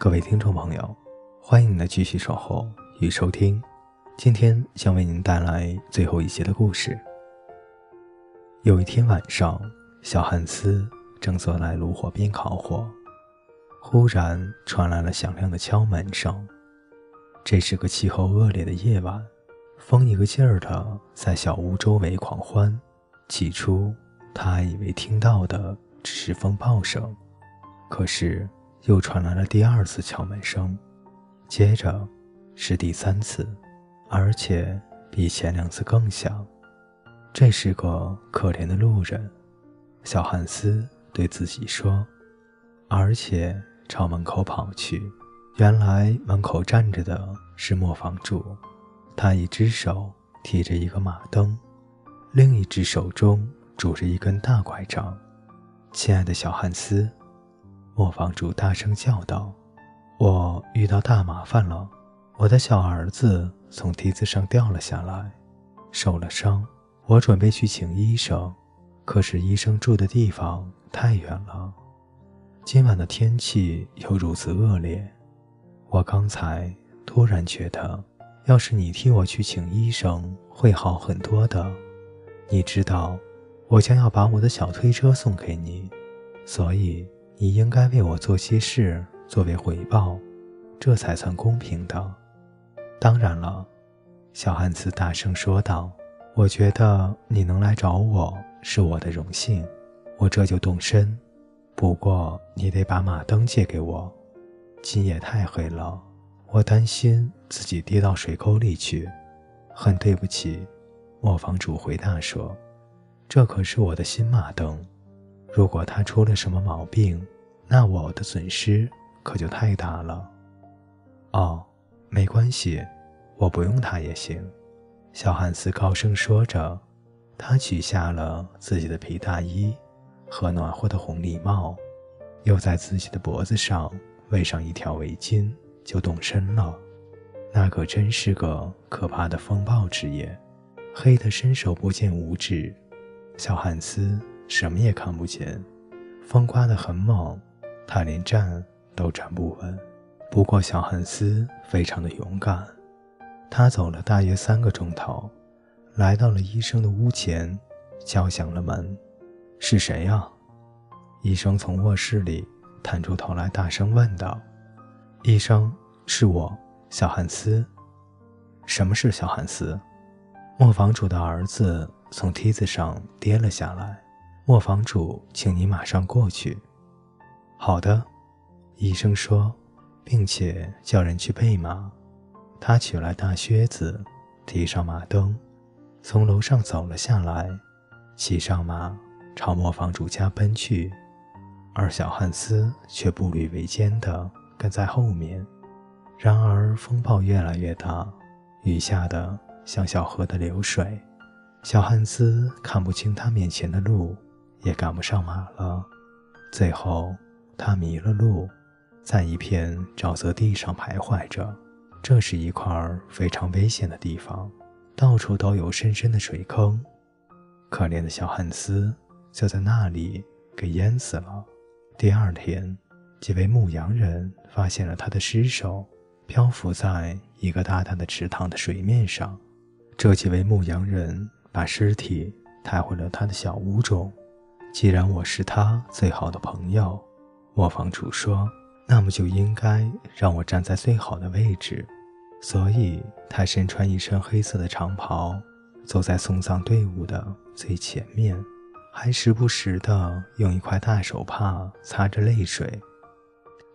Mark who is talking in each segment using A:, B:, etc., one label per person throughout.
A: 各位听众朋友，欢迎您的继续守候与收听。今天将为您带来最后一节的故事。有一天晚上，小汉斯正坐在炉火边烤火，忽然传来了响亮的敲门声。这是个气候恶劣的夜晚，风一个劲儿的在小屋周围狂欢。起初，他以为听到的只是风暴声，可是。又传来了第二次敲门声，接着是第三次，而且比前两次更响。这是个可怜的路人，小汉斯对自己说，而且朝门口跑去。原来门口站着的是磨坊主，他一只手提着一个马灯，另一只手中拄着一根大拐杖。亲爱的小汉斯。磨坊主大声叫道：“我遇到大麻烦了！我的小儿子从梯子上掉了下来，受了伤。我准备去请医生，可是医生住的地方太远了。今晚的天气又如此恶劣，我刚才突然觉得，要是你替我去请医生，会好很多的。你知道，我将要把我的小推车送给你，所以。”你应该为我做些事作为回报，这才算公平的。当然了，小汉斯大声说道：“我觉得你能来找我是我的荣幸，我这就动身。不过你得把马灯借给我，今夜太黑了，我担心自己跌到水沟里去。”很对不起，磨坊主回答说：“这可是我的新马灯。”如果他出了什么毛病，那我的损失可就太大了。哦，没关系，我不用它也行。小汉斯高声说着，他取下了自己的皮大衣和暖和的红礼帽，又在自己的脖子上围上一条围巾，就动身了。那可真是个可怕的风暴之夜，黑得伸手不见五指。小汉斯。什么也看不见，风刮得很猛，他连站都站不稳。不过小汉斯非常的勇敢，他走了大约三个钟头，来到了医生的屋前，敲响了门。是谁呀？医生从卧室里探出头来，大声问道：“医生，是我，小汉斯。什么是小汉斯？”磨坊主的儿子从梯子上跌了下来。磨坊主，请你马上过去。好的，医生说，并且叫人去备马。他取来大靴子，提上马灯，从楼上走了下来，骑上马，朝磨坊主家奔去。而小汉斯却步履维艰地跟在后面。然而风暴越来越大，雨下的像小河的流水，小汉斯看不清他面前的路。也赶不上马了，最后他迷了路，在一片沼泽地上徘徊着。这是一块非常危险的地方，到处都有深深的水坑。可怜的小汉斯就在那里给淹死了。第二天，几位牧羊人发现了他的尸首，漂浮在一个大大的池塘的水面上。这几位牧羊人把尸体抬回了他的小屋中。既然我是他最好的朋友，磨坊主说，那么就应该让我站在最好的位置。所以，他身穿一身黑色的长袍，走在送葬队伍的最前面，还时不时地用一块大手帕擦着泪水。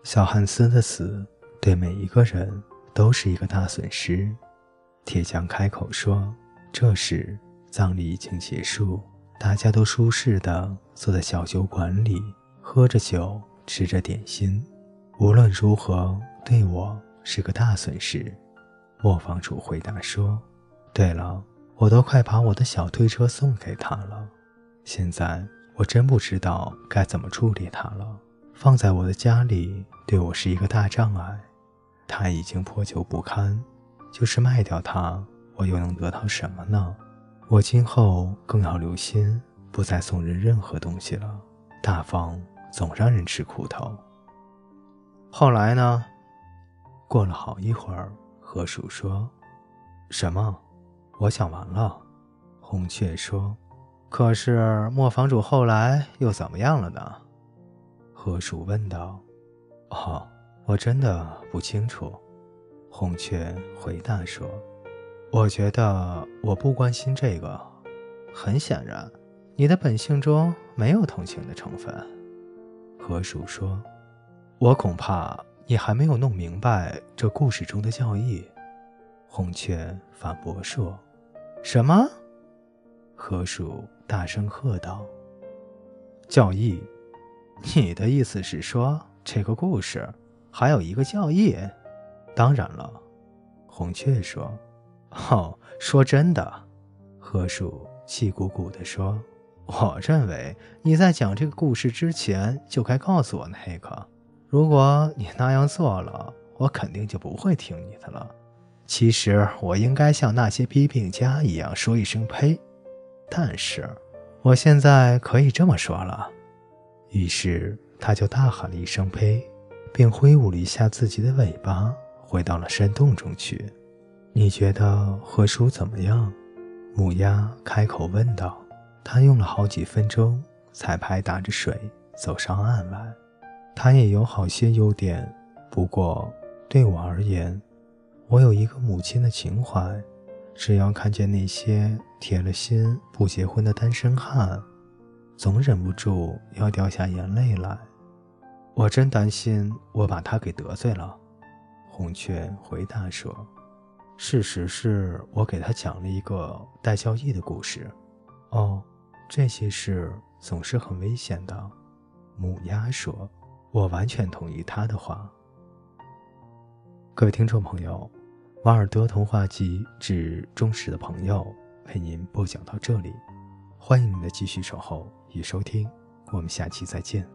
A: 小汉斯的死对每一个人都是一个大损失。铁匠开口说：“这时，葬礼已经结束。”大家都舒适的坐在小酒馆里，喝着酒，吃着点心。无论如何，对我是个大损失。磨坊主回答说：“对了，我都快把我的小推车送给他了。现在我真不知道该怎么处理它了。放在我的家里，对我是一个大障碍。它已经破旧不堪，就是卖掉它，我又能得到什么呢？”我今后更要留心，不再送人任何东西了。大方总让人吃苦头。后来呢？过了好一会儿，河鼠说：“什么？我想完了。”红雀说：“可是磨坊主后来又怎么样了呢？”河鼠问道。“哦，我真的不清楚。”红雀回答说：“我觉得我不关心这个。很显然，你的本性中没有同情的成分。”河鼠说：“我恐怕你还没有弄明白这故事中的教义。”红雀反驳说：“什么？”河鼠大声喝道：“教义？你的意思是说，这个故事还有一个教义？当然了。”红雀说：“哦，说真的。”河鼠气鼓鼓地说。我认为你在讲这个故事之前就该告诉我那个。如果你那样做了，我肯定就不会听你的了。其实我应该像那些批评家一样说一声呸，但是我现在可以这么说了。于是他就大喊了一声呸，并挥舞了一下自己的尾巴，回到了山洞中去。你觉得河鼠怎么样？母鸭开口问道。他用了好几分钟才拍打着水走上岸来。他也有好些优点，不过对我而言，我有一个母亲的情怀。只要看见那些铁了心不结婚的单身汉，总忍不住要掉下眼泪来。我真担心我把他给得罪了。红雀回答说：“事实是我给他讲了一个带教义的故事。”哦。这些事总是很危险的，母鸭说：“我完全同意他的话。”各位听众朋友，《瓦尔德童话集》致忠实的朋友为您播讲到这里，欢迎您的继续守候与收听，我们下期再见。